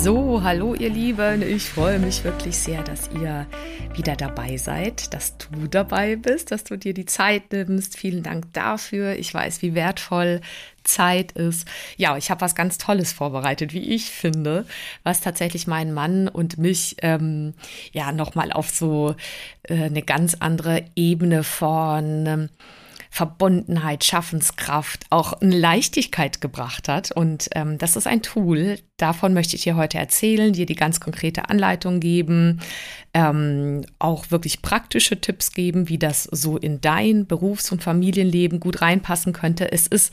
So, hallo ihr Lieben. Ich freue mich wirklich sehr, dass ihr wieder dabei seid, dass du dabei bist, dass du dir die Zeit nimmst. Vielen Dank dafür. Ich weiß, wie wertvoll Zeit ist. Ja, ich habe was ganz Tolles vorbereitet, wie ich finde, was tatsächlich meinen Mann und mich ähm, ja nochmal auf so äh, eine ganz andere Ebene von ähm, Verbundenheit, Schaffenskraft, auch eine Leichtigkeit gebracht hat. Und ähm, das ist ein Tool, davon möchte ich dir heute erzählen, dir die ganz konkrete Anleitung geben, ähm, auch wirklich praktische Tipps geben, wie das so in dein Berufs- und Familienleben gut reinpassen könnte. Es ist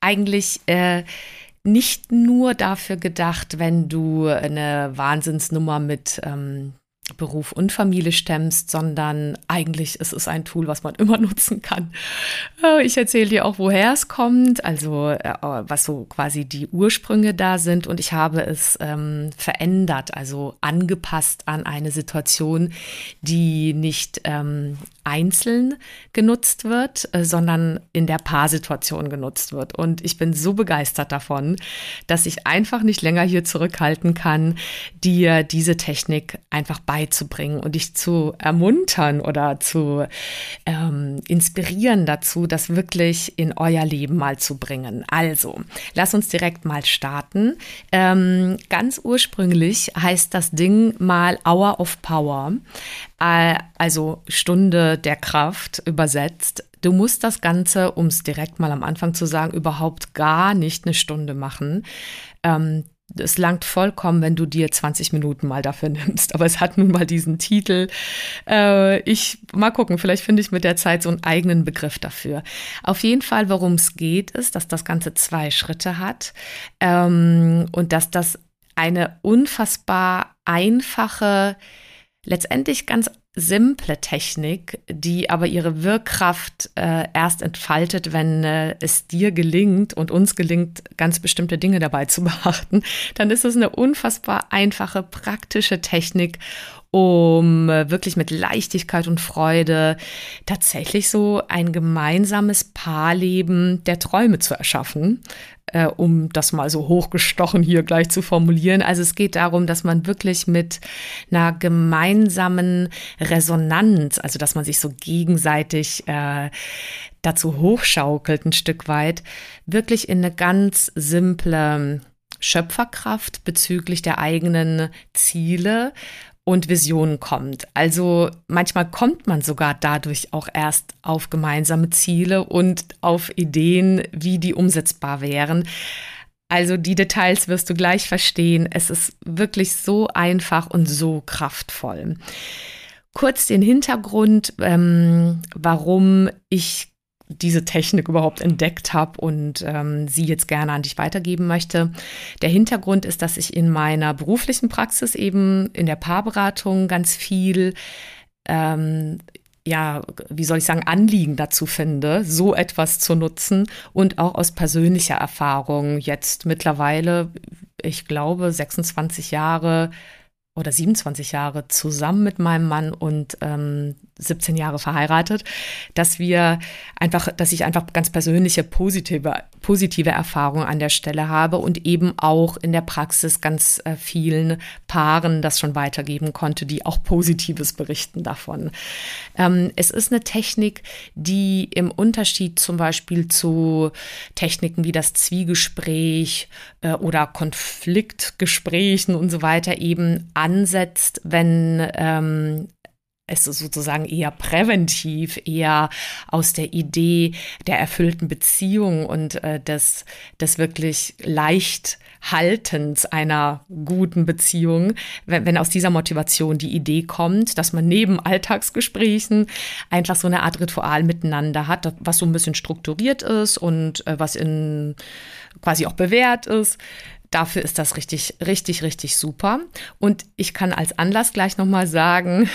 eigentlich äh, nicht nur dafür gedacht, wenn du eine Wahnsinnsnummer mit ähm, Beruf und Familie stemmst, sondern eigentlich ist es ein Tool, was man immer nutzen kann. Äh, ich erzähle dir auch, woher es kommt, also äh, was so quasi die Ursprünge da sind und ich habe es ähm, verändert, also angepasst an eine Situation, die nicht ähm, einzeln genutzt wird, äh, sondern in der Paarsituation genutzt wird. Und ich bin so begeistert davon, dass ich einfach nicht länger hier zurückhalten kann, dir diese Technik einfach beizubringen und dich zu ermuntern oder zu ähm, inspirieren dazu, das wirklich in euer Leben mal zu bringen. Also, lass uns direkt mal starten. Ähm, ganz ursprünglich heißt das Ding mal Hour of Power, äh, also Stunde der Kraft übersetzt. Du musst das Ganze, um es direkt mal am Anfang zu sagen, überhaupt gar nicht eine Stunde machen. Ähm, es langt vollkommen, wenn du dir 20 Minuten mal dafür nimmst. Aber es hat nun mal diesen Titel. Äh, ich mal gucken, vielleicht finde ich mit der Zeit so einen eigenen Begriff dafür. Auf jeden Fall, worum es geht, ist, dass das Ganze zwei Schritte hat ähm, und dass das eine unfassbar einfache, letztendlich ganz simple Technik, die aber ihre Wirkkraft äh, erst entfaltet, wenn äh, es dir gelingt und uns gelingt, ganz bestimmte Dinge dabei zu beachten, dann ist es eine unfassbar einfache, praktische Technik, um äh, wirklich mit Leichtigkeit und Freude tatsächlich so ein gemeinsames Paarleben der Träume zu erschaffen, äh, um das mal so hochgestochen hier gleich zu formulieren. Also es geht darum, dass man wirklich mit einer gemeinsamen Resonanz, also dass man sich so gegenseitig äh, dazu hochschaukelt ein Stück weit, wirklich in eine ganz simple Schöpferkraft bezüglich der eigenen Ziele und Visionen kommt. Also manchmal kommt man sogar dadurch auch erst auf gemeinsame Ziele und auf Ideen, wie die umsetzbar wären. Also die Details wirst du gleich verstehen. Es ist wirklich so einfach und so kraftvoll. Kurz den Hintergrund, ähm, warum ich diese Technik überhaupt entdeckt habe und ähm, sie jetzt gerne an dich weitergeben möchte. Der Hintergrund ist, dass ich in meiner beruflichen Praxis eben in der Paarberatung ganz viel ähm, ja, wie soll ich sagen, Anliegen dazu finde, so etwas zu nutzen und auch aus persönlicher Erfahrung jetzt mittlerweile, ich glaube, 26 Jahre oder 27 Jahre zusammen mit meinem Mann und ähm, 17 Jahre verheiratet, dass wir einfach, dass ich einfach ganz persönliche positive, positive Erfahrungen an der Stelle habe und eben auch in der Praxis ganz äh, vielen Paaren das schon weitergeben konnte, die auch Positives berichten davon. Ähm, es ist eine Technik, die im Unterschied zum Beispiel zu Techniken wie das Zwiegespräch äh, oder Konfliktgesprächen und so weiter eben ansetzt, wenn ähm, es sozusagen eher präventiv, eher aus der Idee der erfüllten Beziehung und äh, des, des wirklich leicht Haltens einer guten Beziehung, wenn, wenn aus dieser Motivation die Idee kommt, dass man neben Alltagsgesprächen einfach so eine Art Ritual miteinander hat, was so ein bisschen strukturiert ist und äh, was in quasi auch bewährt ist, Dafür ist das richtig, richtig, richtig super. Und ich kann als Anlass gleich nochmal sagen,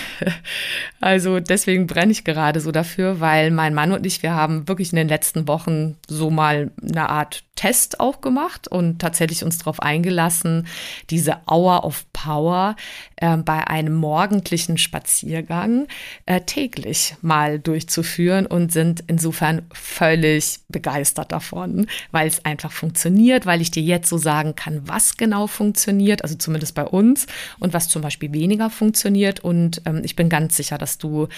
also deswegen brenne ich gerade so dafür, weil mein Mann und ich, wir haben wirklich in den letzten Wochen so mal eine Art Test auch gemacht und tatsächlich uns darauf eingelassen, diese Hour of Power äh, bei einem morgendlichen Spaziergang äh, täglich mal durchzuführen und sind insofern völlig begeistert davon, weil es einfach funktioniert, weil ich dir jetzt so sagen kann, was genau funktioniert, also zumindest bei uns und was zum Beispiel weniger funktioniert. Und ähm, ich bin ganz sicher, dass du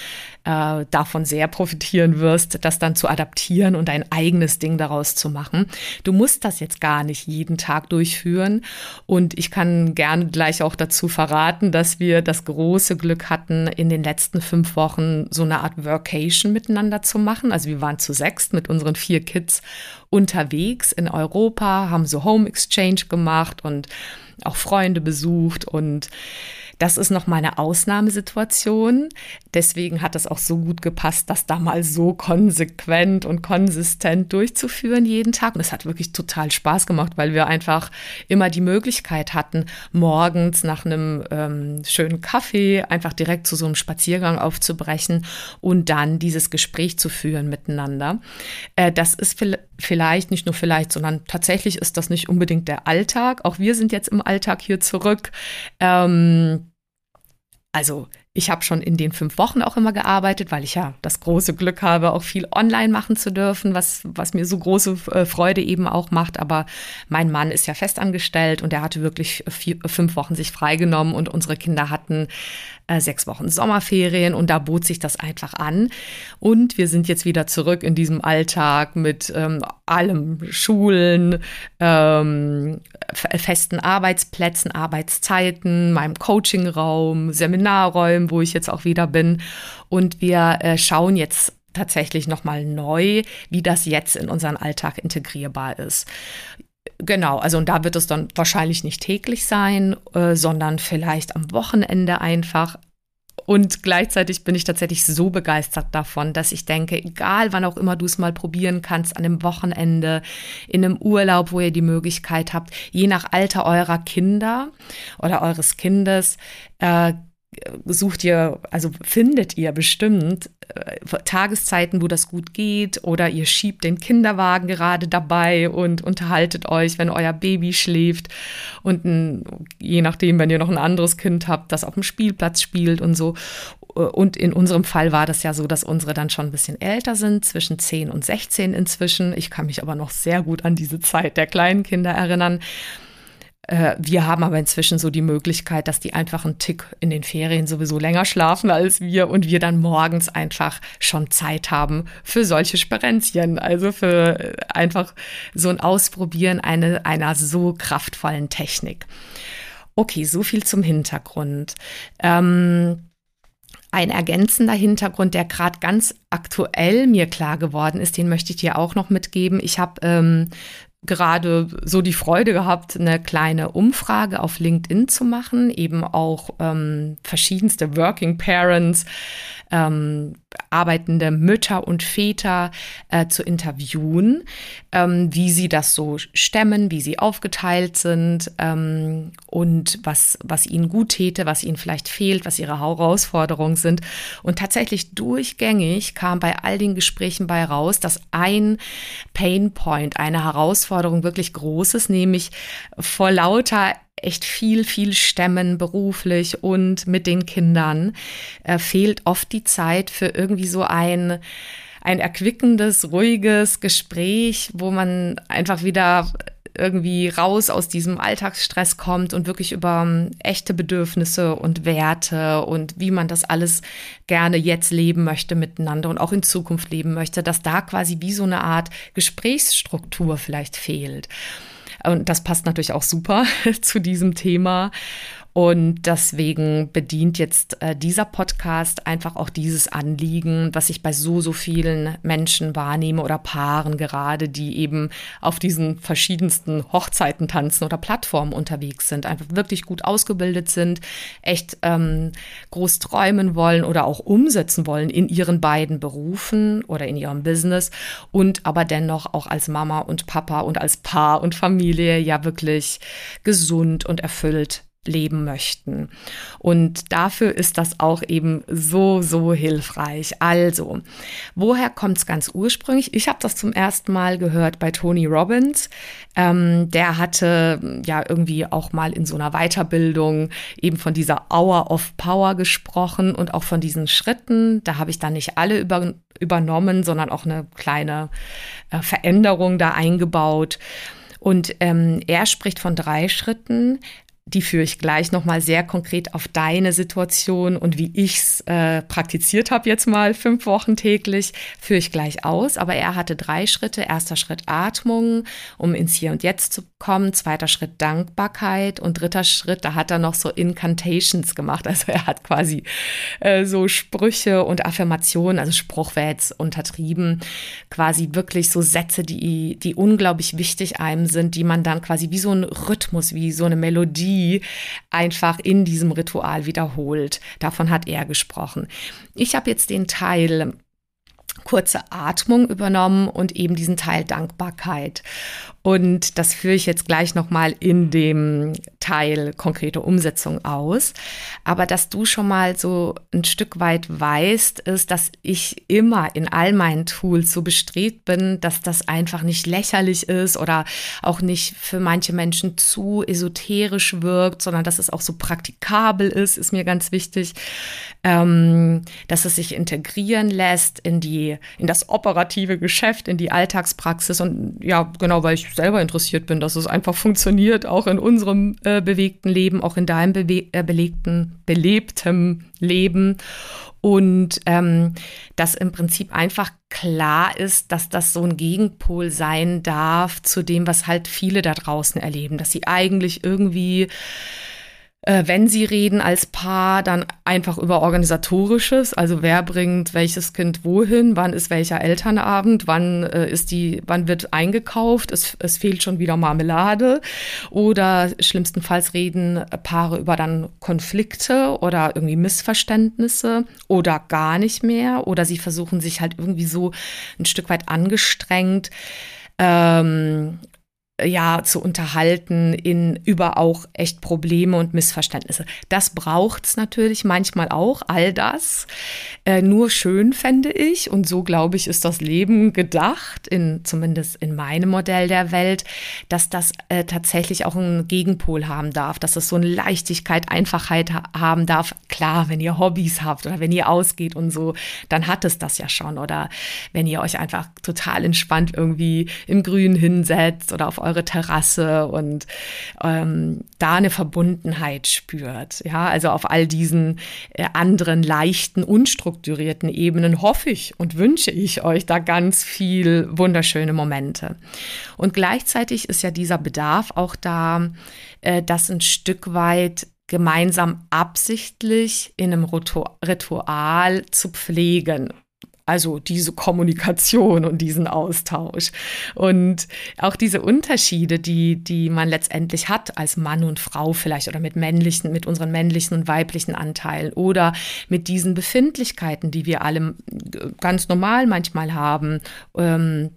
äh, davon sehr profitieren wirst, das dann zu adaptieren und ein eigenes Ding daraus zu machen. Du musst das jetzt gar nicht jeden Tag durchführen. Und ich kann gerne gleich auch dazu verraten, dass wir das große Glück hatten, in den letzten fünf Wochen so eine Art Workation miteinander zu machen. Also wir waren zu sechst mit unseren vier Kids unterwegs in Europa, haben so Home Exchange gemacht und auch Freunde besucht und das ist nochmal eine Ausnahmesituation. Deswegen hat es auch so gut gepasst, das da mal so konsequent und konsistent durchzuführen jeden Tag. Und es hat wirklich total Spaß gemacht, weil wir einfach immer die Möglichkeit hatten, morgens nach einem ähm, schönen Kaffee einfach direkt zu so einem Spaziergang aufzubrechen und dann dieses Gespräch zu führen miteinander. Äh, das ist vielleicht, nicht nur vielleicht, sondern tatsächlich ist das nicht unbedingt der Alltag. Auch wir sind jetzt im Alltag hier zurück. Ähm, also ich habe schon in den fünf Wochen auch immer gearbeitet, weil ich ja das große Glück habe, auch viel online machen zu dürfen, was, was mir so große äh, Freude eben auch macht. Aber mein Mann ist ja festangestellt und er hatte wirklich vier, fünf Wochen sich freigenommen und unsere Kinder hatten äh, sechs Wochen Sommerferien und da bot sich das einfach an. Und wir sind jetzt wieder zurück in diesem Alltag mit ähm, allem Schulen, ähm, festen Arbeitsplätzen, Arbeitszeiten, meinem Coachingraum, Seminarräumen, wo ich jetzt auch wieder bin. Und wir äh, schauen jetzt tatsächlich nochmal neu, wie das jetzt in unseren Alltag integrierbar ist. Genau, also und da wird es dann wahrscheinlich nicht täglich sein, äh, sondern vielleicht am Wochenende einfach. Und gleichzeitig bin ich tatsächlich so begeistert davon, dass ich denke, egal wann auch immer du es mal probieren kannst, an einem Wochenende, in einem Urlaub, wo ihr die Möglichkeit habt, je nach Alter eurer Kinder oder eures Kindes, äh, sucht ihr, also findet ihr bestimmt äh, Tageszeiten, wo das gut geht oder ihr schiebt den Kinderwagen gerade dabei und unterhaltet euch, wenn euer Baby schläft und ein, je nachdem, wenn ihr noch ein anderes Kind habt, das auf dem Spielplatz spielt und so. Und in unserem Fall war das ja so, dass unsere dann schon ein bisschen älter sind, zwischen 10 und 16 inzwischen. Ich kann mich aber noch sehr gut an diese Zeit der kleinen Kinder erinnern. Äh, wir haben aber inzwischen so die Möglichkeit, dass die einfach einen Tick in den Ferien sowieso länger schlafen als wir und wir dann morgens einfach schon Zeit haben für solche Sperenzchen. Also für äh, einfach so ein Ausprobieren eine, einer so kraftvollen Technik. Okay, so viel zum Hintergrund. Ähm, ein ergänzender Hintergrund, der gerade ganz aktuell mir klar geworden ist, den möchte ich dir auch noch mitgeben. Ich habe ähm, gerade so die Freude gehabt, eine kleine Umfrage auf LinkedIn zu machen, eben auch ähm, verschiedenste Working Parents ähm, arbeitende Mütter und Väter äh, zu interviewen, ähm, wie sie das so stemmen, wie sie aufgeteilt sind ähm, und was, was ihnen gut täte, was ihnen vielleicht fehlt, was ihre Herausforderungen sind. Und tatsächlich durchgängig kam bei all den Gesprächen bei raus, dass ein Pain Point, eine Herausforderung wirklich groß ist, nämlich vor lauter echt viel, viel stemmen beruflich und mit den Kindern, äh, fehlt oft die Zeit für irgendwie so ein, ein erquickendes, ruhiges Gespräch, wo man einfach wieder irgendwie raus aus diesem Alltagsstress kommt und wirklich über ähm, echte Bedürfnisse und Werte und wie man das alles gerne jetzt leben möchte miteinander und auch in Zukunft leben möchte, dass da quasi wie so eine Art Gesprächsstruktur vielleicht fehlt. Und das passt natürlich auch super zu diesem Thema. Und deswegen bedient jetzt äh, dieser Podcast einfach auch dieses Anliegen, was ich bei so, so vielen Menschen wahrnehme oder Paaren gerade, die eben auf diesen verschiedensten Hochzeiten tanzen oder Plattformen unterwegs sind, einfach wirklich gut ausgebildet sind, echt ähm, groß träumen wollen oder auch umsetzen wollen in ihren beiden Berufen oder in ihrem Business. Und aber dennoch auch als Mama und Papa und als Paar und Familie ja wirklich gesund und erfüllt leben möchten. Und dafür ist das auch eben so, so hilfreich. Also, woher kommt es ganz ursprünglich? Ich habe das zum ersten Mal gehört bei Tony Robbins. Ähm, der hatte ja irgendwie auch mal in so einer Weiterbildung eben von dieser Hour of Power gesprochen und auch von diesen Schritten. Da habe ich dann nicht alle über, übernommen, sondern auch eine kleine äh, Veränderung da eingebaut. Und ähm, er spricht von drei Schritten die führe ich gleich nochmal sehr konkret auf deine Situation und wie ich es äh, praktiziert habe jetzt mal fünf Wochen täglich, führe ich gleich aus. Aber er hatte drei Schritte. Erster Schritt Atmung, um ins Hier und Jetzt zu kommen. Zweiter Schritt Dankbarkeit und dritter Schritt, da hat er noch so Incantations gemacht. Also er hat quasi äh, so Sprüche und Affirmationen, also Spruch wäre jetzt untertrieben, quasi wirklich so Sätze, die, die unglaublich wichtig einem sind, die man dann quasi wie so ein Rhythmus, wie so eine Melodie Energie einfach in diesem Ritual wiederholt. Davon hat er gesprochen. Ich habe jetzt den Teil kurze Atmung übernommen und eben diesen Teil Dankbarkeit. Und das führe ich jetzt gleich nochmal in dem Teil konkrete Umsetzung aus. Aber dass du schon mal so ein Stück weit weißt, ist, dass ich immer in all meinen Tools so bestrebt bin, dass das einfach nicht lächerlich ist oder auch nicht für manche Menschen zu esoterisch wirkt, sondern dass es auch so praktikabel ist, ist mir ganz wichtig, ähm, dass es sich integrieren lässt in die, in das operative Geschäft, in die Alltagspraxis und ja, genau, weil ich selber interessiert bin, dass es einfach funktioniert, auch in unserem äh, bewegten Leben, auch in deinem bewe äh, belegten, belebtem Leben. Und ähm, dass im Prinzip einfach klar ist, dass das so ein Gegenpol sein darf zu dem, was halt viele da draußen erleben, dass sie eigentlich irgendwie äh, wenn sie reden als Paar, dann einfach über organisatorisches, also wer bringt welches Kind wohin, wann ist welcher Elternabend, wann äh, ist die, wann wird eingekauft, es, es fehlt schon wieder Marmelade. Oder schlimmstenfalls reden Paare über dann Konflikte oder irgendwie Missverständnisse oder gar nicht mehr. Oder sie versuchen sich halt irgendwie so ein Stück weit angestrengt ähm, ja zu unterhalten in über auch echt Probleme und Missverständnisse. Das braucht's natürlich manchmal auch, all das. Äh, nur schön fände ich und so glaube ich ist das Leben gedacht, in zumindest in meinem Modell der Welt, dass das äh, tatsächlich auch einen Gegenpol haben darf, dass es so eine Leichtigkeit, Einfachheit ha haben darf. Klar, wenn ihr Hobbys habt oder wenn ihr ausgeht und so, dann hat es das ja schon. Oder wenn ihr euch einfach total entspannt irgendwie im Grün hinsetzt oder auf eure Terrasse und ähm, da eine Verbundenheit spürt. Ja, also auf all diesen äh, anderen leichten, unstrukturierten Ebenen hoffe ich und wünsche ich euch da ganz viel wunderschöne Momente. Und gleichzeitig ist ja dieser Bedarf auch da, äh, das ein Stück weit gemeinsam absichtlich in einem Ritual zu pflegen also diese Kommunikation und diesen Austausch. Und auch diese Unterschiede, die, die man letztendlich hat als Mann und Frau vielleicht oder mit männlichen, mit unseren männlichen und weiblichen Anteilen oder mit diesen Befindlichkeiten, die wir alle ganz normal manchmal haben. Ähm,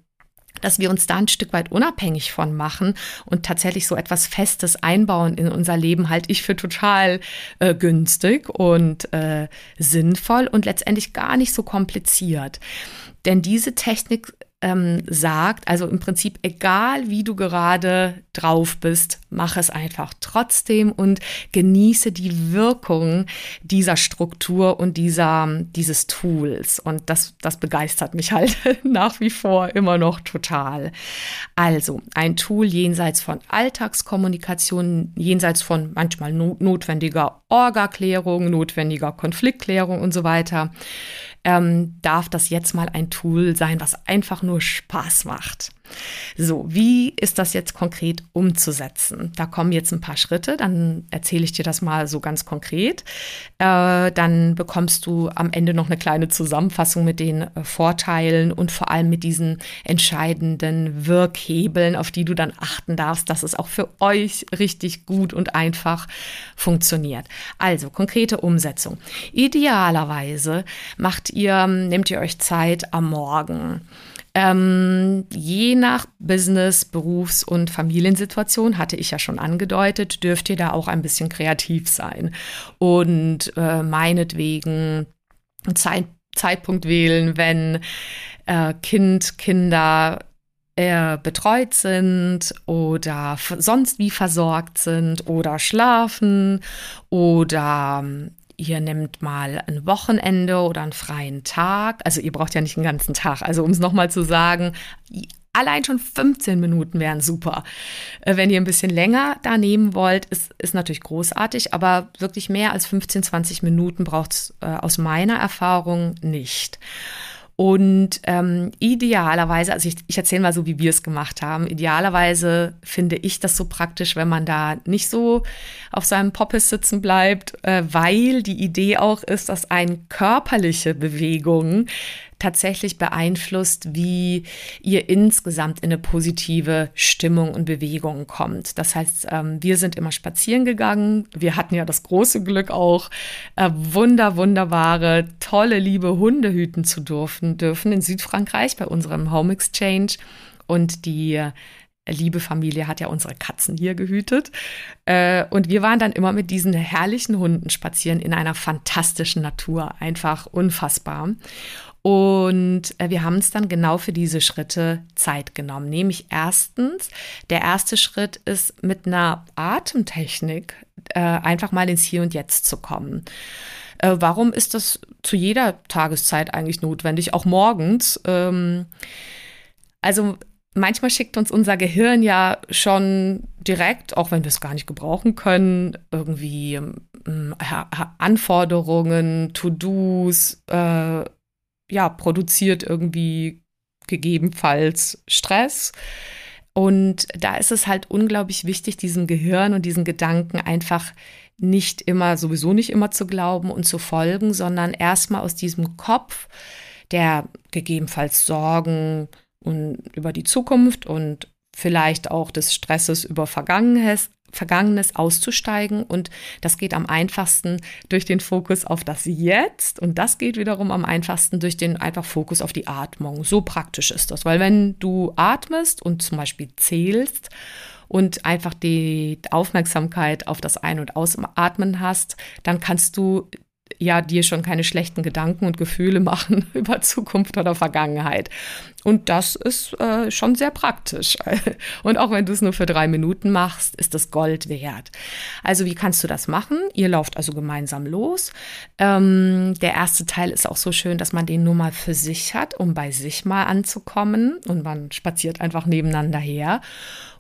dass wir uns da ein Stück weit unabhängig von machen und tatsächlich so etwas Festes einbauen in unser Leben, halte ich für total äh, günstig und äh, sinnvoll und letztendlich gar nicht so kompliziert. Denn diese Technik ähm, sagt, also im Prinzip egal wie du gerade drauf bist, mach es einfach trotzdem und genieße die Wirkung dieser Struktur und dieser, dieses Tools. Und das, das begeistert mich halt nach wie vor immer noch total. Also ein Tool jenseits von Alltagskommunikation, jenseits von manchmal notwendiger Orgaklärung, notwendiger Konfliktklärung und so weiter ähm, darf das jetzt mal ein Tool sein, was einfach nur Spaß macht. So, wie ist das jetzt konkret umzusetzen? Da kommen jetzt ein paar Schritte, dann erzähle ich dir das mal so ganz konkret. Äh, dann bekommst du am Ende noch eine kleine Zusammenfassung mit den äh, Vorteilen und vor allem mit diesen entscheidenden Wirkhebeln, auf die du dann achten darfst, dass es auch für euch richtig gut und einfach funktioniert. Also konkrete Umsetzung. Idealerweise macht ihr, nehmt ihr euch Zeit am Morgen. Ähm, je nach Business, Berufs- und Familiensituation, hatte ich ja schon angedeutet, dürft ihr da auch ein bisschen kreativ sein. Und äh, meinetwegen Zeit, Zeitpunkt wählen, wenn äh, Kind, Kinder äh, betreut sind oder sonst wie versorgt sind oder schlafen oder ihr nehmt mal ein Wochenende oder einen freien Tag. Also ihr braucht ja nicht einen ganzen Tag. Also um es nochmal zu sagen, allein schon 15 Minuten wären super. Äh, wenn ihr ein bisschen länger da nehmen wollt, ist, ist natürlich großartig, aber wirklich mehr als 15, 20 Minuten braucht es äh, aus meiner Erfahrung nicht. Und ähm, idealerweise, also ich, ich erzähle mal so, wie wir es gemacht haben. Idealerweise finde ich das so praktisch, wenn man da nicht so auf seinem Poppes sitzen bleibt, äh, weil die Idee auch ist, dass ein körperliche Bewegung tatsächlich beeinflusst, wie ihr insgesamt in eine positive Stimmung und Bewegung kommt. Das heißt, ähm, wir sind immer spazieren gegangen. Wir hatten ja das große Glück auch, äh, wunder, wunderbare, tolle, liebe Hunde hüten zu dürfen, dürfen in Südfrankreich bei unserem Home Exchange. Und die liebe Familie hat ja unsere Katzen hier gehütet. Äh, und wir waren dann immer mit diesen herrlichen Hunden spazieren in einer fantastischen Natur. Einfach unfassbar. Und äh, wir haben uns dann genau für diese Schritte Zeit genommen. Nämlich erstens, der erste Schritt ist mit einer Atemtechnik äh, einfach mal ins Hier und Jetzt zu kommen. Warum ist das zu jeder Tageszeit eigentlich notwendig, auch morgens? Ähm, also manchmal schickt uns unser Gehirn ja schon direkt, auch wenn wir es gar nicht gebrauchen können, irgendwie ähm, Anforderungen, To-Dos, äh, ja, produziert irgendwie gegebenenfalls Stress. Und da ist es halt unglaublich wichtig, diesem Gehirn und diesen Gedanken einfach nicht immer, sowieso nicht immer zu glauben und zu folgen, sondern erstmal aus diesem Kopf, der gegebenenfalls Sorgen und über die Zukunft und vielleicht auch des Stresses über Vergangenes, Vergangenes auszusteigen. Und das geht am einfachsten durch den Fokus auf das Jetzt. Und das geht wiederum am einfachsten durch den einfach Fokus auf die Atmung. So praktisch ist das. Weil wenn du atmest und zum Beispiel zählst und einfach die Aufmerksamkeit auf das Ein- und Ausatmen hast, dann kannst du ja dir schon keine schlechten Gedanken und Gefühle machen über Zukunft oder Vergangenheit. Und das ist äh, schon sehr praktisch. Und auch wenn du es nur für drei Minuten machst, ist das Gold wert. Also wie kannst du das machen? Ihr lauft also gemeinsam los. Ähm, der erste Teil ist auch so schön, dass man den nur mal für sich hat, um bei sich mal anzukommen. Und man spaziert einfach nebeneinander her.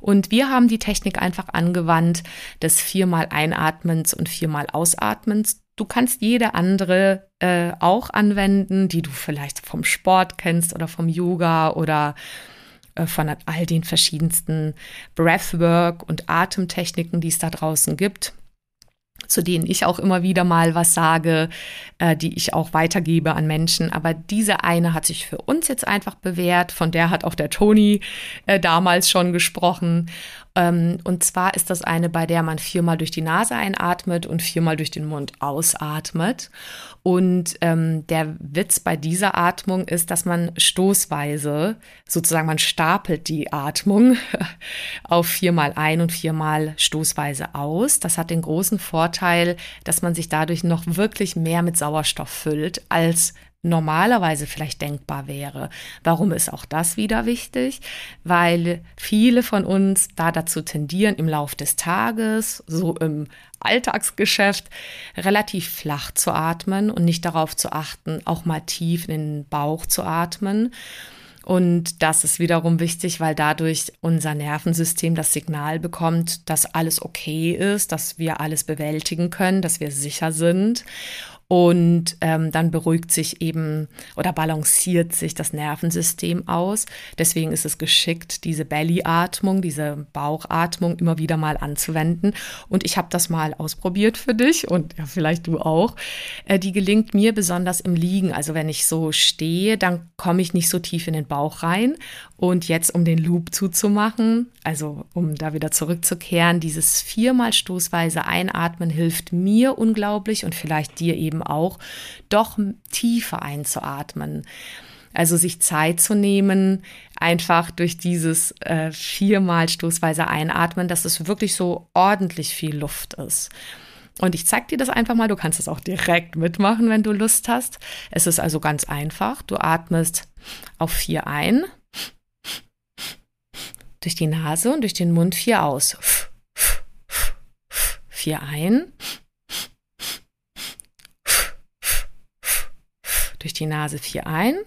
Und wir haben die Technik einfach angewandt des viermal Einatmens und viermal Ausatmens Du kannst jede andere äh, auch anwenden, die du vielleicht vom Sport kennst oder vom Yoga oder äh, von all den verschiedensten Breathwork und Atemtechniken, die es da draußen gibt zu denen ich auch immer wieder mal was sage, äh, die ich auch weitergebe an Menschen. Aber diese eine hat sich für uns jetzt einfach bewährt. Von der hat auch der Toni äh, damals schon gesprochen. Ähm, und zwar ist das eine, bei der man viermal durch die Nase einatmet und viermal durch den Mund ausatmet. Und ähm, der Witz bei dieser Atmung ist, dass man stoßweise, sozusagen man stapelt die Atmung auf viermal ein und viermal stoßweise aus. Das hat den großen Vorteil, dass man sich dadurch noch wirklich mehr mit Sauerstoff füllt als normalerweise vielleicht denkbar wäre. Warum ist auch das wieder wichtig? Weil viele von uns da dazu tendieren, im Lauf des Tages, so im Alltagsgeschäft, relativ flach zu atmen und nicht darauf zu achten, auch mal tief in den Bauch zu atmen. Und das ist wiederum wichtig, weil dadurch unser Nervensystem das Signal bekommt, dass alles okay ist, dass wir alles bewältigen können, dass wir sicher sind Und ähm, dann beruhigt sich eben oder balanciert sich das Nervensystem aus. Deswegen ist es geschickt, diese Belly-Atmung, diese Bauchatmung immer wieder mal anzuwenden. Und ich habe das mal ausprobiert für dich und ja, vielleicht du auch. Äh, die gelingt mir besonders im Liegen. Also wenn ich so stehe, dann komme ich nicht so tief in den Bauch rein. Und jetzt, um den Loop zuzumachen, also um da wieder zurückzukehren, dieses viermal stoßweise Einatmen hilft mir unglaublich und vielleicht dir eben auch, doch tiefer einzuatmen. Also sich Zeit zu nehmen, einfach durch dieses äh, viermal stoßweise Einatmen, dass es wirklich so ordentlich viel Luft ist. Und ich zeige dir das einfach mal. Du kannst es auch direkt mitmachen, wenn du Lust hast. Es ist also ganz einfach. Du atmest auf vier ein, durch die Nase und durch den Mund vier aus. Vier ein, durch die Nase vier ein.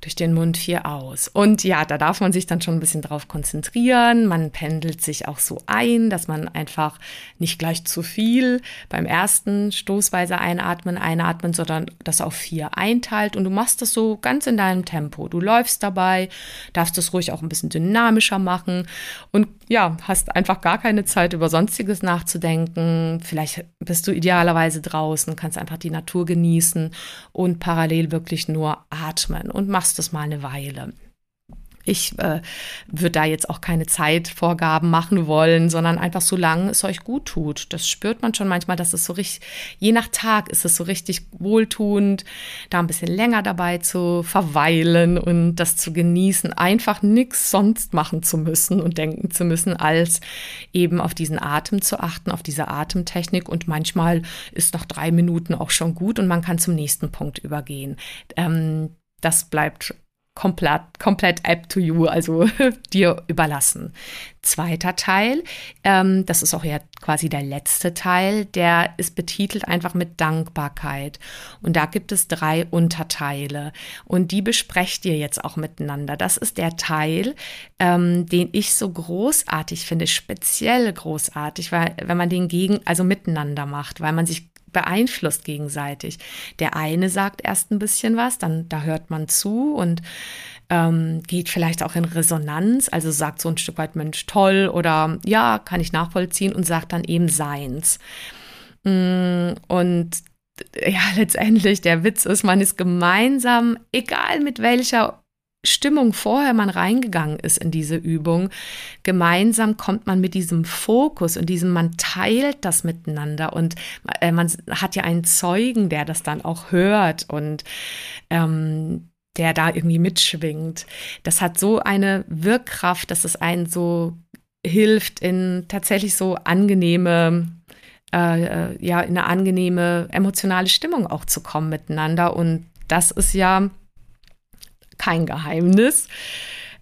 durch den Mund vier aus. Und ja, da darf man sich dann schon ein bisschen drauf konzentrieren. Man pendelt sich auch so ein, dass man einfach nicht gleich zu viel beim ersten stoßweise einatmen, einatmen, sondern das auf vier einteilt. Und du machst das so ganz in deinem Tempo. Du läufst dabei, darfst es ruhig auch ein bisschen dynamischer machen und ja, hast einfach gar keine Zeit über Sonstiges nachzudenken. Vielleicht bist du idealerweise draußen, kannst einfach die Natur genießen und parallel wirklich nur atmen und machst es mal eine Weile. Ich äh, würde da jetzt auch keine Zeitvorgaben machen wollen, sondern einfach so lange es euch gut tut. Das spürt man schon manchmal, dass es so richtig, je nach Tag ist es so richtig wohltuend, da ein bisschen länger dabei zu verweilen und das zu genießen, einfach nichts sonst machen zu müssen und denken zu müssen, als eben auf diesen Atem zu achten, auf diese Atemtechnik. Und manchmal ist noch drei Minuten auch schon gut und man kann zum nächsten Punkt übergehen. Ähm, das bleibt komplett, komplett up to you, also dir überlassen. Zweiter Teil, ähm, das ist auch ja quasi der letzte Teil, der ist betitelt einfach mit Dankbarkeit. Und da gibt es drei Unterteile und die besprecht ihr jetzt auch miteinander. Das ist der Teil, ähm, den ich so großartig finde, speziell großartig, weil wenn man den gegen, also miteinander macht, weil man sich beeinflusst gegenseitig. Der eine sagt erst ein bisschen was, dann da hört man zu und ähm, geht vielleicht auch in Resonanz, also sagt so ein Stück weit Mensch toll oder ja, kann ich nachvollziehen und sagt dann eben seins. Mm, und ja, letztendlich der Witz ist, man ist gemeinsam, egal mit welcher Stimmung vorher man reingegangen ist in diese Übung, gemeinsam kommt man mit diesem Fokus und diesem, man teilt das miteinander und äh, man hat ja einen Zeugen, der das dann auch hört und ähm, der da irgendwie mitschwingt. Das hat so eine Wirkkraft, dass es einen so hilft, in tatsächlich so angenehme äh, äh ja, in eine angenehme emotionale Stimmung auch zu kommen miteinander. Und das ist ja kein Geheimnis.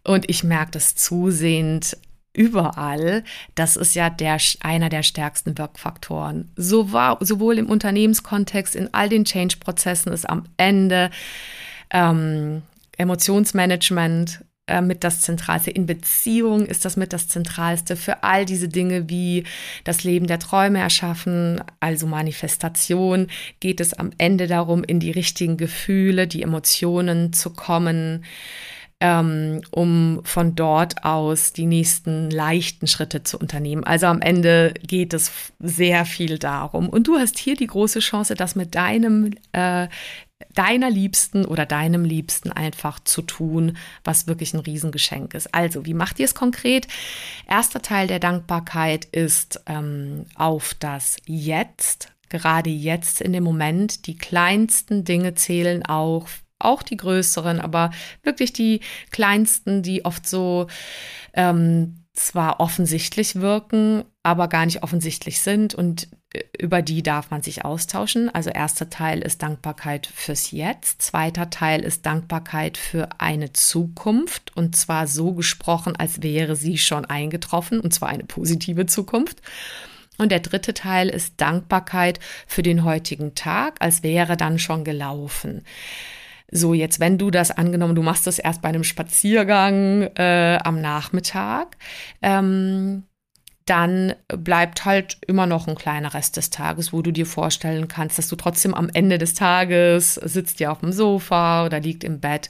Und ich merke das zusehend überall. Das ist ja der, einer der stärksten Wirkfaktoren. So war, sowohl im Unternehmenskontext, in all den Change-Prozessen ist am Ende ähm, Emotionsmanagement äh, mit das Zentralste. In Beziehung ist das mit das Zentralste für all diese Dinge wie das Leben der Träume erschaffen, also Manifestation, geht es am Ende darum, in die richtigen Gefühle, die Emotionen zu kommen, ähm, um von dort aus die nächsten leichten Schritte zu unternehmen. Also am Ende geht es sehr viel darum. Und du hast hier die große Chance, das mit deinem äh, deiner Liebsten oder deinem Liebsten einfach zu tun, was wirklich ein Riesengeschenk ist. Also, wie macht ihr es konkret? Erster Teil der Dankbarkeit ist ähm, auf das Jetzt, gerade jetzt in dem Moment. Die kleinsten Dinge zählen auch, auch die größeren, aber wirklich die kleinsten, die oft so ähm, zwar offensichtlich wirken, aber gar nicht offensichtlich sind und über die darf man sich austauschen. Also erster Teil ist Dankbarkeit fürs Jetzt, zweiter Teil ist Dankbarkeit für eine Zukunft und zwar so gesprochen, als wäre sie schon eingetroffen und zwar eine positive Zukunft. Und der dritte Teil ist Dankbarkeit für den heutigen Tag, als wäre dann schon gelaufen. So, jetzt, wenn du das angenommen, du machst das erst bei einem Spaziergang äh, am Nachmittag, ähm, dann bleibt halt immer noch ein kleiner Rest des Tages, wo du dir vorstellen kannst, dass du trotzdem am Ende des Tages sitzt ja auf dem Sofa oder liegt im Bett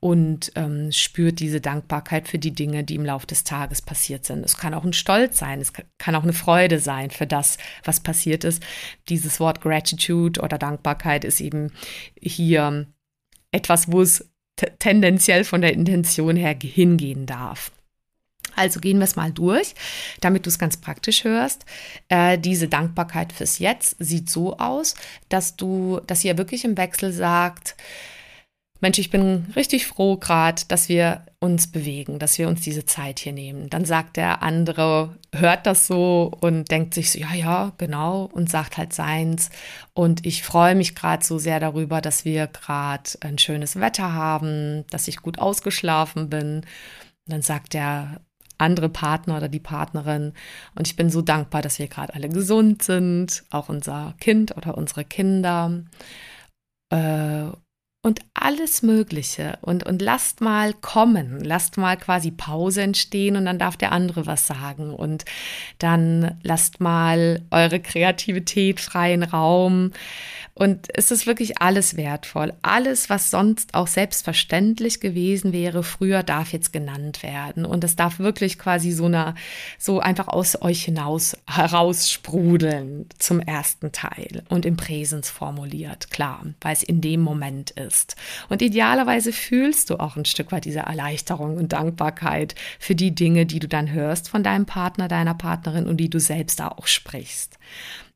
und ähm, spürt diese Dankbarkeit für die Dinge, die im Laufe des Tages passiert sind. Es kann auch ein Stolz sein, es kann auch eine Freude sein für das, was passiert ist. Dieses Wort Gratitude oder Dankbarkeit ist eben hier etwas, wo es tendenziell von der Intention her hingehen darf. Also gehen wir es mal durch, damit du es ganz praktisch hörst. Äh, diese Dankbarkeit fürs Jetzt sieht so aus, dass du, dass ihr wirklich im Wechsel sagt, Mensch, ich bin richtig froh gerade, dass wir uns bewegen, dass wir uns diese Zeit hier nehmen. Dann sagt der andere, hört das so und denkt sich so, ja, ja, genau, und sagt halt seins. Und ich freue mich gerade so sehr darüber, dass wir gerade ein schönes Wetter haben, dass ich gut ausgeschlafen bin. Und dann sagt der andere Partner oder die Partnerin. Und ich bin so dankbar, dass wir gerade alle gesund sind, auch unser Kind oder unsere Kinder. Äh, und alles Mögliche. Und, und lasst mal kommen, lasst mal quasi Pause entstehen und dann darf der andere was sagen. Und dann lasst mal eure Kreativität freien Raum. Und es ist wirklich alles wertvoll. Alles, was sonst auch selbstverständlich gewesen wäre, früher darf jetzt genannt werden. Und es darf wirklich quasi so eine, so einfach aus euch hinaus heraussprudeln zum ersten Teil und im Präsens formuliert. Klar, weil es in dem Moment ist. Und idealerweise fühlst du auch ein Stück weit diese Erleichterung und Dankbarkeit für die Dinge, die du dann hörst von deinem Partner, deiner Partnerin und die du selbst auch sprichst.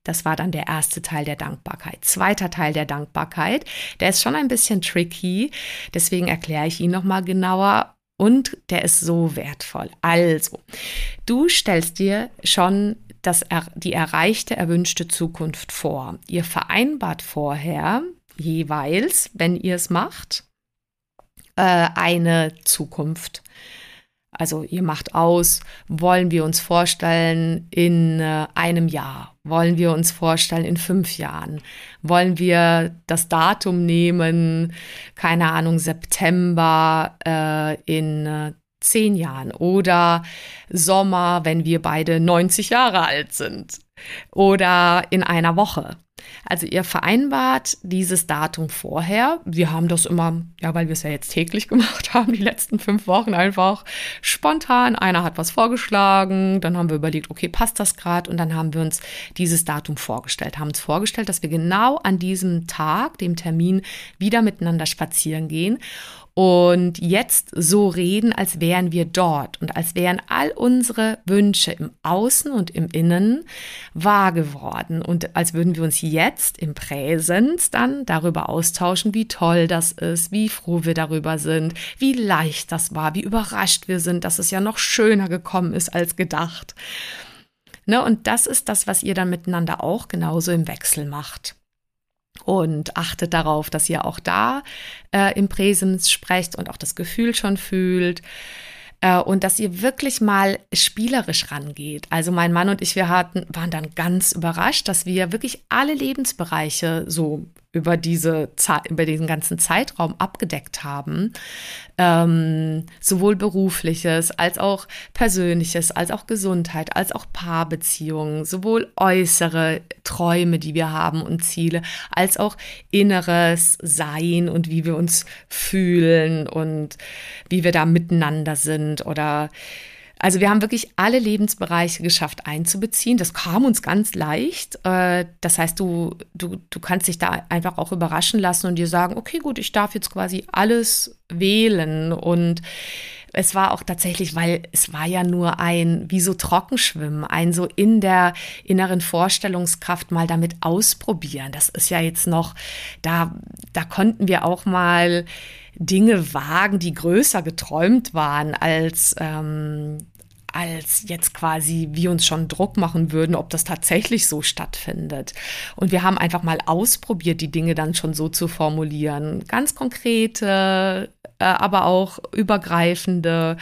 Das war dann der erste Teil der Dankbarkeit. Zweiter Teil der Dankbarkeit, der ist schon ein bisschen tricky, deswegen erkläre ich ihn nochmal genauer und der ist so wertvoll. Also, du stellst dir schon das, die erreichte, erwünschte Zukunft vor. Ihr vereinbart vorher jeweils, wenn ihr es macht, äh, eine Zukunft. Also ihr macht aus, wollen wir uns vorstellen in äh, einem Jahr, wollen wir uns vorstellen in fünf Jahren, wollen wir das Datum nehmen, keine Ahnung, September äh, in äh, zehn Jahren? Oder Sommer, wenn wir beide 90 Jahre alt sind oder in einer Woche. Also ihr vereinbart dieses Datum vorher. Wir haben das immer, ja, weil wir es ja jetzt täglich gemacht haben, die letzten fünf Wochen einfach spontan. Einer hat was vorgeschlagen, dann haben wir überlegt, okay, passt das gerade? Und dann haben wir uns dieses Datum vorgestellt, haben uns vorgestellt, dass wir genau an diesem Tag, dem Termin, wieder miteinander spazieren gehen und jetzt so reden, als wären wir dort und als wären all unsere Wünsche im Außen und im Innen wahr geworden und als würden wir uns jetzt im Präsens dann darüber austauschen, wie toll das ist, wie froh wir darüber sind, wie leicht das war, wie überrascht wir sind, dass es ja noch schöner gekommen ist als gedacht. Ne, und das ist das, was ihr dann miteinander auch genauso im Wechsel macht und achtet darauf, dass ihr auch da äh, im Präsens sprecht und auch das Gefühl schon fühlt äh, und dass ihr wirklich mal spielerisch rangeht. Also mein Mann und ich, wir hatten, waren dann ganz überrascht, dass wir wirklich alle Lebensbereiche so über diese über diesen ganzen Zeitraum abgedeckt haben. Ähm, sowohl berufliches als auch persönliches, als auch Gesundheit, als auch Paarbeziehungen, sowohl äußere Träume, die wir haben und Ziele, als auch inneres Sein und wie wir uns fühlen und wie wir da miteinander sind oder also wir haben wirklich alle Lebensbereiche geschafft einzubeziehen. Das kam uns ganz leicht. Äh, das heißt, du, du, du kannst dich da einfach auch überraschen lassen und dir sagen, okay, gut, ich darf jetzt quasi alles wählen. Und es war auch tatsächlich, weil es war ja nur ein, wie so Trockenschwimmen, ein so in der inneren Vorstellungskraft mal damit ausprobieren. Das ist ja jetzt noch, da, da konnten wir auch mal Dinge wagen, die größer geträumt waren als ähm, als jetzt quasi wir uns schon Druck machen würden, ob das tatsächlich so stattfindet. Und wir haben einfach mal ausprobiert, die Dinge dann schon so zu formulieren. Ganz konkrete, äh, aber auch übergreifende.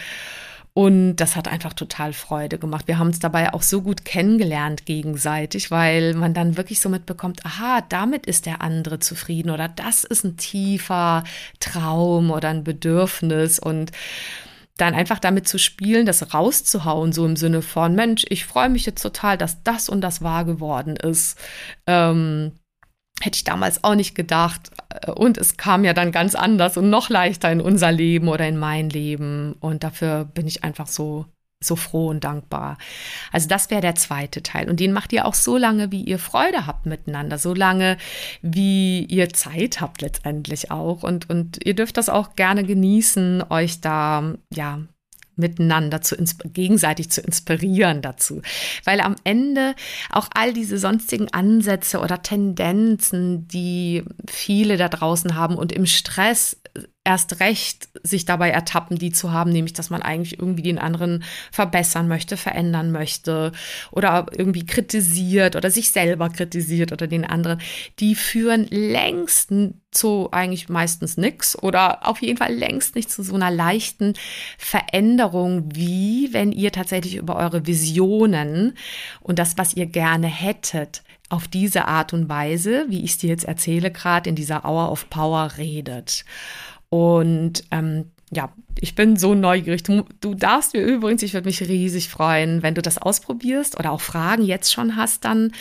Und das hat einfach total Freude gemacht. Wir haben uns dabei auch so gut kennengelernt gegenseitig, weil man dann wirklich so mitbekommt, aha, damit ist der andere zufrieden oder das ist ein tiefer Traum oder ein Bedürfnis. Und dann einfach damit zu spielen, das rauszuhauen, so im Sinne von, Mensch, ich freue mich jetzt total, dass das und das wahr geworden ist. Ähm, hätte ich damals auch nicht gedacht. Und es kam ja dann ganz anders und noch leichter in unser Leben oder in mein Leben. Und dafür bin ich einfach so so froh und dankbar. Also das wäre der zweite Teil. Und den macht ihr auch so lange, wie ihr Freude habt miteinander, so lange, wie ihr Zeit habt letztendlich auch. Und, und ihr dürft das auch gerne genießen, euch da, ja, miteinander zu gegenseitig zu inspirieren dazu. Weil am Ende auch all diese sonstigen Ansätze oder Tendenzen, die viele da draußen haben und im Stress erst recht sich dabei ertappen, die zu haben, nämlich dass man eigentlich irgendwie den anderen verbessern möchte, verändern möchte oder irgendwie kritisiert oder sich selber kritisiert oder den anderen, die führen längst zu eigentlich meistens nichts oder auf jeden Fall längst nicht zu so einer leichten Veränderung, wie wenn ihr tatsächlich über eure Visionen und das, was ihr gerne hättet, auf diese Art und Weise, wie ich es dir jetzt erzähle, gerade in dieser Hour of Power redet. Und ähm, ja, ich bin so neugierig. Du, du darfst mir übrigens, ich würde mich riesig freuen, wenn du das ausprobierst oder auch Fragen jetzt schon hast, dann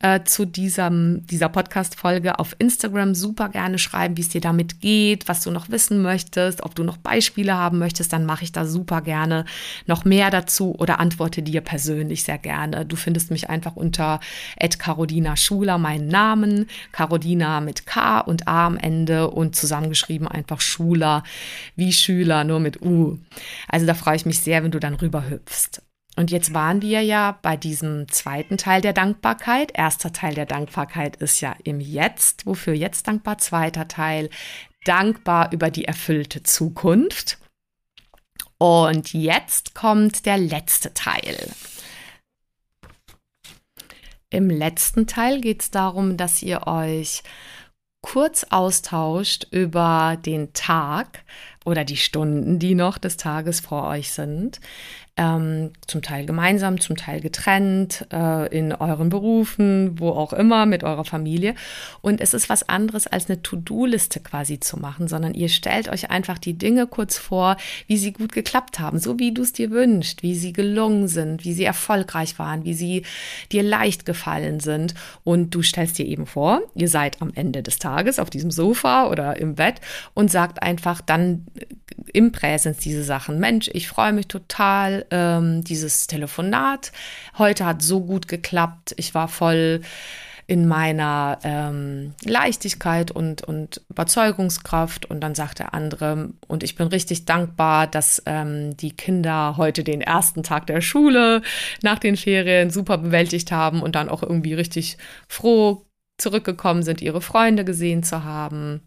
äh, zu diesem, dieser Podcast-Folge auf Instagram super gerne schreiben, wie es dir damit geht, was du noch wissen möchtest, ob du noch Beispiele haben möchtest, dann mache ich da super gerne noch mehr dazu oder antworte dir persönlich sehr gerne. Du findest mich einfach unter Carolina Schuler, meinen Namen, Carolina mit K und A am Ende und zusammengeschrieben einfach Schuler wie Schüler, nur mit U. Also da freue ich mich sehr, wenn du dann rüber hüpfst. Und jetzt waren wir ja bei diesem zweiten Teil der Dankbarkeit. Erster Teil der Dankbarkeit ist ja im Jetzt. Wofür jetzt dankbar? Zweiter Teil dankbar über die erfüllte Zukunft. Und jetzt kommt der letzte Teil. Im letzten Teil geht es darum, dass ihr euch kurz austauscht über den Tag, oder die Stunden, die noch des Tages vor euch sind ähm, zum Teil gemeinsam, zum Teil getrennt, äh, in euren Berufen, wo auch immer, mit eurer Familie. Und es ist was anderes, als eine To-Do-Liste quasi zu machen, sondern ihr stellt euch einfach die Dinge kurz vor, wie sie gut geklappt haben, so wie du es dir wünschst, wie sie gelungen sind, wie sie erfolgreich waren, wie sie dir leicht gefallen sind. Und du stellst dir eben vor, ihr seid am Ende des Tages auf diesem Sofa oder im Bett und sagt einfach dann im Präsens diese Sachen. Mensch, ich freue mich total, ähm, dieses Telefonat. Heute hat so gut geklappt. Ich war voll in meiner ähm, Leichtigkeit und, und Überzeugungskraft. Und dann sagt der andere, und ich bin richtig dankbar, dass ähm, die Kinder heute den ersten Tag der Schule nach den Ferien super bewältigt haben und dann auch irgendwie richtig froh zurückgekommen sind, ihre Freunde gesehen zu haben.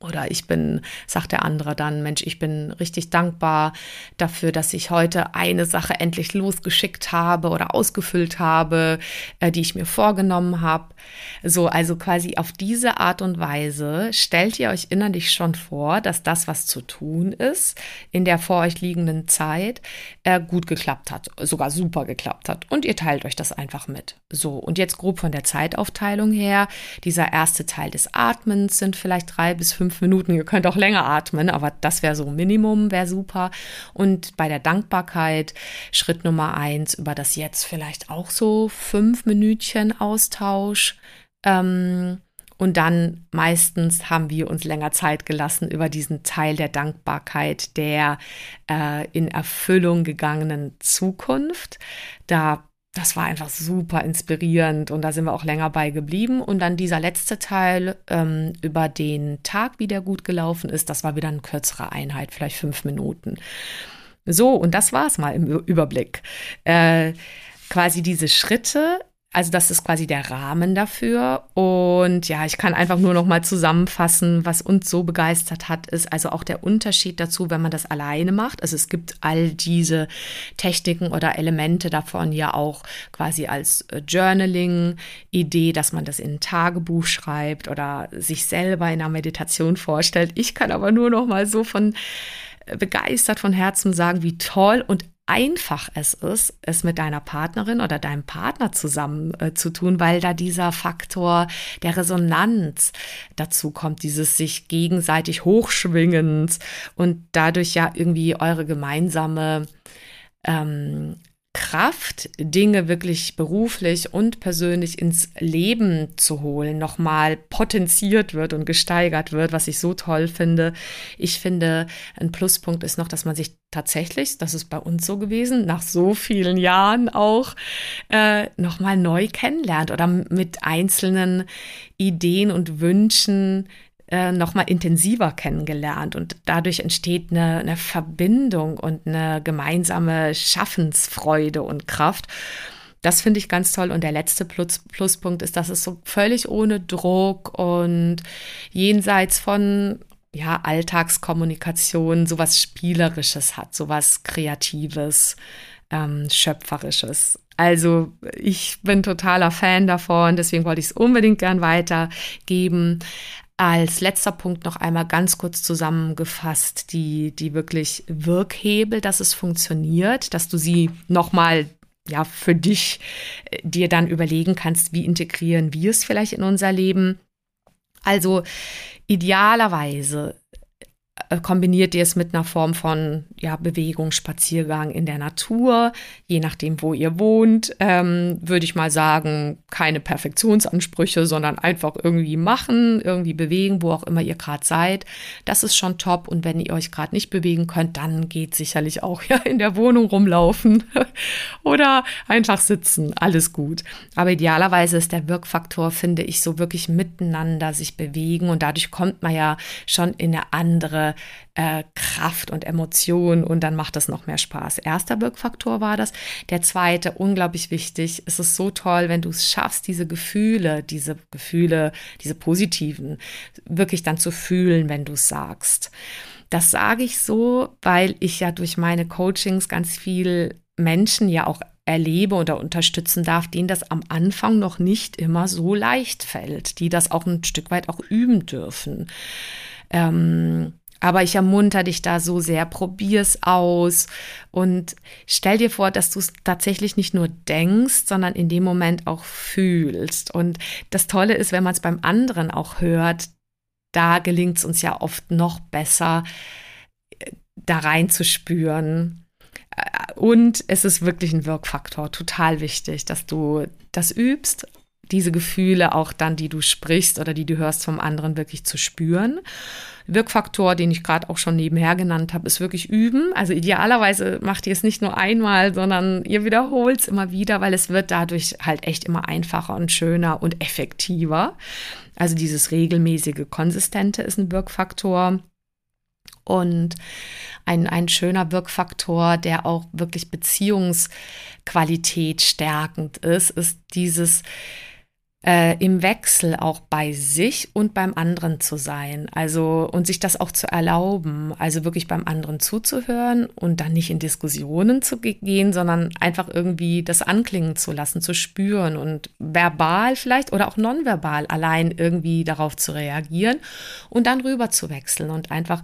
Oder ich bin, sagt der andere dann, Mensch, ich bin richtig dankbar dafür, dass ich heute eine Sache endlich losgeschickt habe oder ausgefüllt habe, äh, die ich mir vorgenommen habe. So, also quasi auf diese Art und Weise stellt ihr euch innerlich schon vor, dass das, was zu tun ist, in der vor euch liegenden Zeit äh, gut geklappt hat, sogar super geklappt hat. Und ihr teilt euch das einfach mit. So, und jetzt grob von der Zeitaufteilung her, dieser erste Teil des Atmens sind vielleicht drei bis fünf fünf Minuten. Ihr könnt auch länger atmen, aber das wäre so Minimum, wäre super. Und bei der Dankbarkeit Schritt Nummer eins über das Jetzt vielleicht auch so fünf Minütchen Austausch. Ähm, und dann meistens haben wir uns länger Zeit gelassen über diesen Teil der Dankbarkeit der äh, in Erfüllung gegangenen Zukunft. Da das war einfach super inspirierend und da sind wir auch länger bei geblieben. Und dann dieser letzte Teil ähm, über den Tag, wie der gut gelaufen ist, das war wieder eine kürzere Einheit, vielleicht fünf Minuten. So, und das war es mal im Überblick. Äh, quasi diese Schritte also das ist quasi der Rahmen dafür. Und ja, ich kann einfach nur noch mal zusammenfassen, was uns so begeistert hat, ist also auch der Unterschied dazu, wenn man das alleine macht. Also es gibt all diese Techniken oder Elemente davon ja auch quasi als äh, Journaling-Idee, dass man das in ein Tagebuch schreibt oder sich selber in einer Meditation vorstellt. Ich kann aber nur noch mal so von äh, begeistert von Herzen sagen, wie toll und einfach es ist, es mit deiner Partnerin oder deinem Partner zusammen äh, zu tun, weil da dieser Faktor der Resonanz dazu kommt, dieses sich gegenseitig hochschwingend und dadurch ja irgendwie eure gemeinsame ähm, Kraft, Dinge wirklich beruflich und persönlich ins Leben zu holen, nochmal potenziert wird und gesteigert wird, was ich so toll finde. Ich finde, ein Pluspunkt ist noch, dass man sich tatsächlich, das ist bei uns so gewesen, nach so vielen Jahren auch äh, nochmal neu kennenlernt oder mit einzelnen Ideen und Wünschen äh, noch mal intensiver kennengelernt und dadurch entsteht eine, eine Verbindung und eine gemeinsame Schaffensfreude und Kraft. Das finde ich ganz toll. Und der letzte Plus Pluspunkt ist, dass es so völlig ohne Druck und jenseits von ja, Alltagskommunikation sowas Spielerisches hat, sowas Kreatives, ähm, Schöpferisches. Also ich bin totaler Fan davon, deswegen wollte ich es unbedingt gern weitergeben. Als letzter Punkt noch einmal ganz kurz zusammengefasst, die, die wirklich Wirkhebel, dass es funktioniert, dass du sie nochmal ja, für dich äh, dir dann überlegen kannst, wie integrieren wir es vielleicht in unser Leben. Also idealerweise kombiniert ihr es mit einer Form von ja, Bewegung, Spaziergang in der Natur, je nachdem, wo ihr wohnt, ähm, würde ich mal sagen, keine Perfektionsansprüche, sondern einfach irgendwie machen, irgendwie bewegen, wo auch immer ihr gerade seid. Das ist schon top. Und wenn ihr euch gerade nicht bewegen könnt, dann geht sicherlich auch ja in der Wohnung rumlaufen oder einfach sitzen. Alles gut. Aber idealerweise ist der Wirkfaktor, finde ich, so wirklich miteinander sich bewegen und dadurch kommt man ja schon in eine andere äh, Kraft und Emotion und dann macht es noch mehr Spaß. Erster Wirkfaktor war das. Der zweite, unglaublich wichtig, es ist so toll, wenn du es schaffst, diese Gefühle, diese Gefühle, diese positiven, wirklich dann zu fühlen, wenn du es sagst. Das sage ich so, weil ich ja durch meine Coachings ganz viel Menschen ja auch erlebe oder unterstützen darf, denen das am Anfang noch nicht immer so leicht fällt, die das auch ein Stück weit auch üben dürfen. Ähm, aber ich ermunter dich da so sehr, probier's aus und stell dir vor, dass du es tatsächlich nicht nur denkst, sondern in dem Moment auch fühlst. Und das Tolle ist, wenn man es beim anderen auch hört, da gelingt es uns ja oft noch besser, äh, da reinzuspüren. Äh, und es ist wirklich ein Wirkfaktor, total wichtig, dass du das übst, diese Gefühle auch dann, die du sprichst oder die du hörst vom anderen, wirklich zu spüren. Wirkfaktor, den ich gerade auch schon nebenher genannt habe, ist wirklich üben. Also idealerweise macht ihr es nicht nur einmal, sondern ihr wiederholt es immer wieder, weil es wird dadurch halt echt immer einfacher und schöner und effektiver. Also dieses regelmäßige, konsistente ist ein Wirkfaktor. Und ein, ein schöner Wirkfaktor, der auch wirklich Beziehungsqualität stärkend ist, ist dieses äh, im Wechsel auch bei sich und beim anderen zu sein. Also und sich das auch zu erlauben, also wirklich beim anderen zuzuhören und dann nicht in Diskussionen zu gehen, sondern einfach irgendwie das anklingen zu lassen, zu spüren und verbal vielleicht oder auch nonverbal allein irgendwie darauf zu reagieren und dann rüber zu wechseln und einfach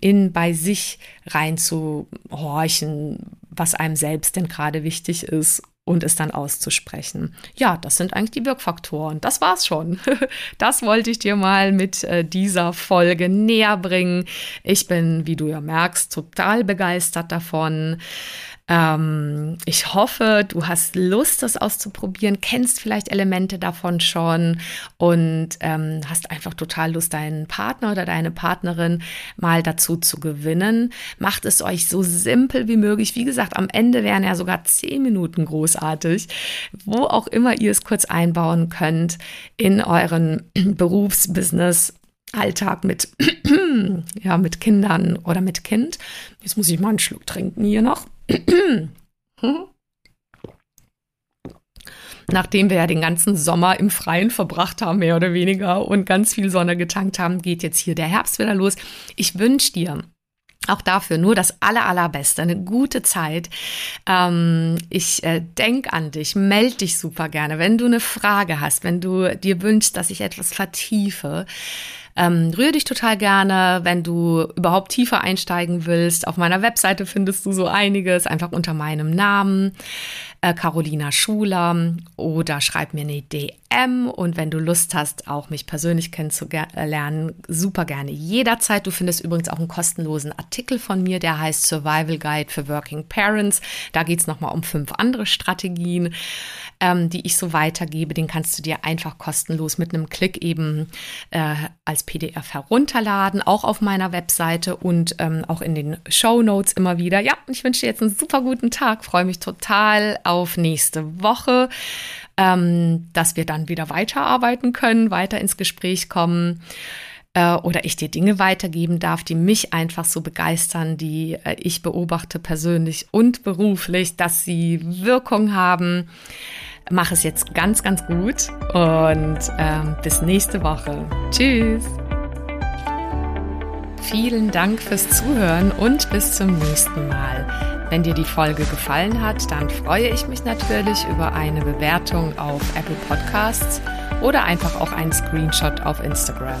in bei sich reinzuhorchen, was einem selbst denn gerade wichtig ist und es dann auszusprechen. Ja, das sind eigentlich die Wirkfaktoren. Das war's schon. Das wollte ich dir mal mit äh, dieser Folge näher bringen. Ich bin, wie du ja merkst, total begeistert davon. Ähm, ich hoffe, du hast Lust, das auszuprobieren, kennst vielleicht Elemente davon schon und ähm, hast einfach total Lust, deinen Partner oder deine Partnerin mal dazu zu gewinnen. Macht es euch so simpel wie möglich. Wie gesagt, am Ende wären ja sogar zehn Minuten großartig, wo auch immer ihr es kurz einbauen könnt in euren Berufsbusiness. Alltag mit, ja, mit Kindern oder mit Kind. Jetzt muss ich mal einen Schluck trinken hier noch. Nachdem wir ja den ganzen Sommer im Freien verbracht haben, mehr oder weniger, und ganz viel Sonne getankt haben, geht jetzt hier der Herbst wieder los. Ich wünsche dir auch dafür nur das aller, allerbeste, eine gute Zeit. Ähm, ich äh, denk an dich, melde dich super gerne, wenn du eine Frage hast, wenn du dir wünschst, dass ich etwas vertiefe Ähm, rühre dich total gerne, wenn du überhaupt tiefer einsteigen willst. Auf meiner Webseite findest du so einiges, einfach unter meinem Namen äh, Carolina Schuler oder schreib mir eine DM und wenn du Lust hast, auch mich persönlich kennenzulernen, super gerne jederzeit. Du findest übrigens auch einen kostenlosen Artikel von mir, der heißt Survival Guide für Working Parents. Da geht es nochmal um fünf andere Strategien, ähm, die ich so weitergebe. Den kannst du dir einfach kostenlos mit einem Klick eben äh, als PDF herunterladen, auch auf meiner Webseite und ähm, auch in den Show Notes immer wieder. Ja, ich wünsche dir jetzt einen super guten Tag, freue mich total auf nächste Woche, ähm, dass wir dann wieder weiterarbeiten können, weiter ins Gespräch kommen äh, oder ich dir Dinge weitergeben darf, die mich einfach so begeistern, die äh, ich beobachte persönlich und beruflich, dass sie Wirkung haben. Mach es jetzt ganz, ganz gut und ähm, bis nächste Woche. Tschüss. Vielen Dank fürs Zuhören und bis zum nächsten Mal. Wenn dir die Folge gefallen hat, dann freue ich mich natürlich über eine Bewertung auf Apple Podcasts oder einfach auch einen Screenshot auf Instagram.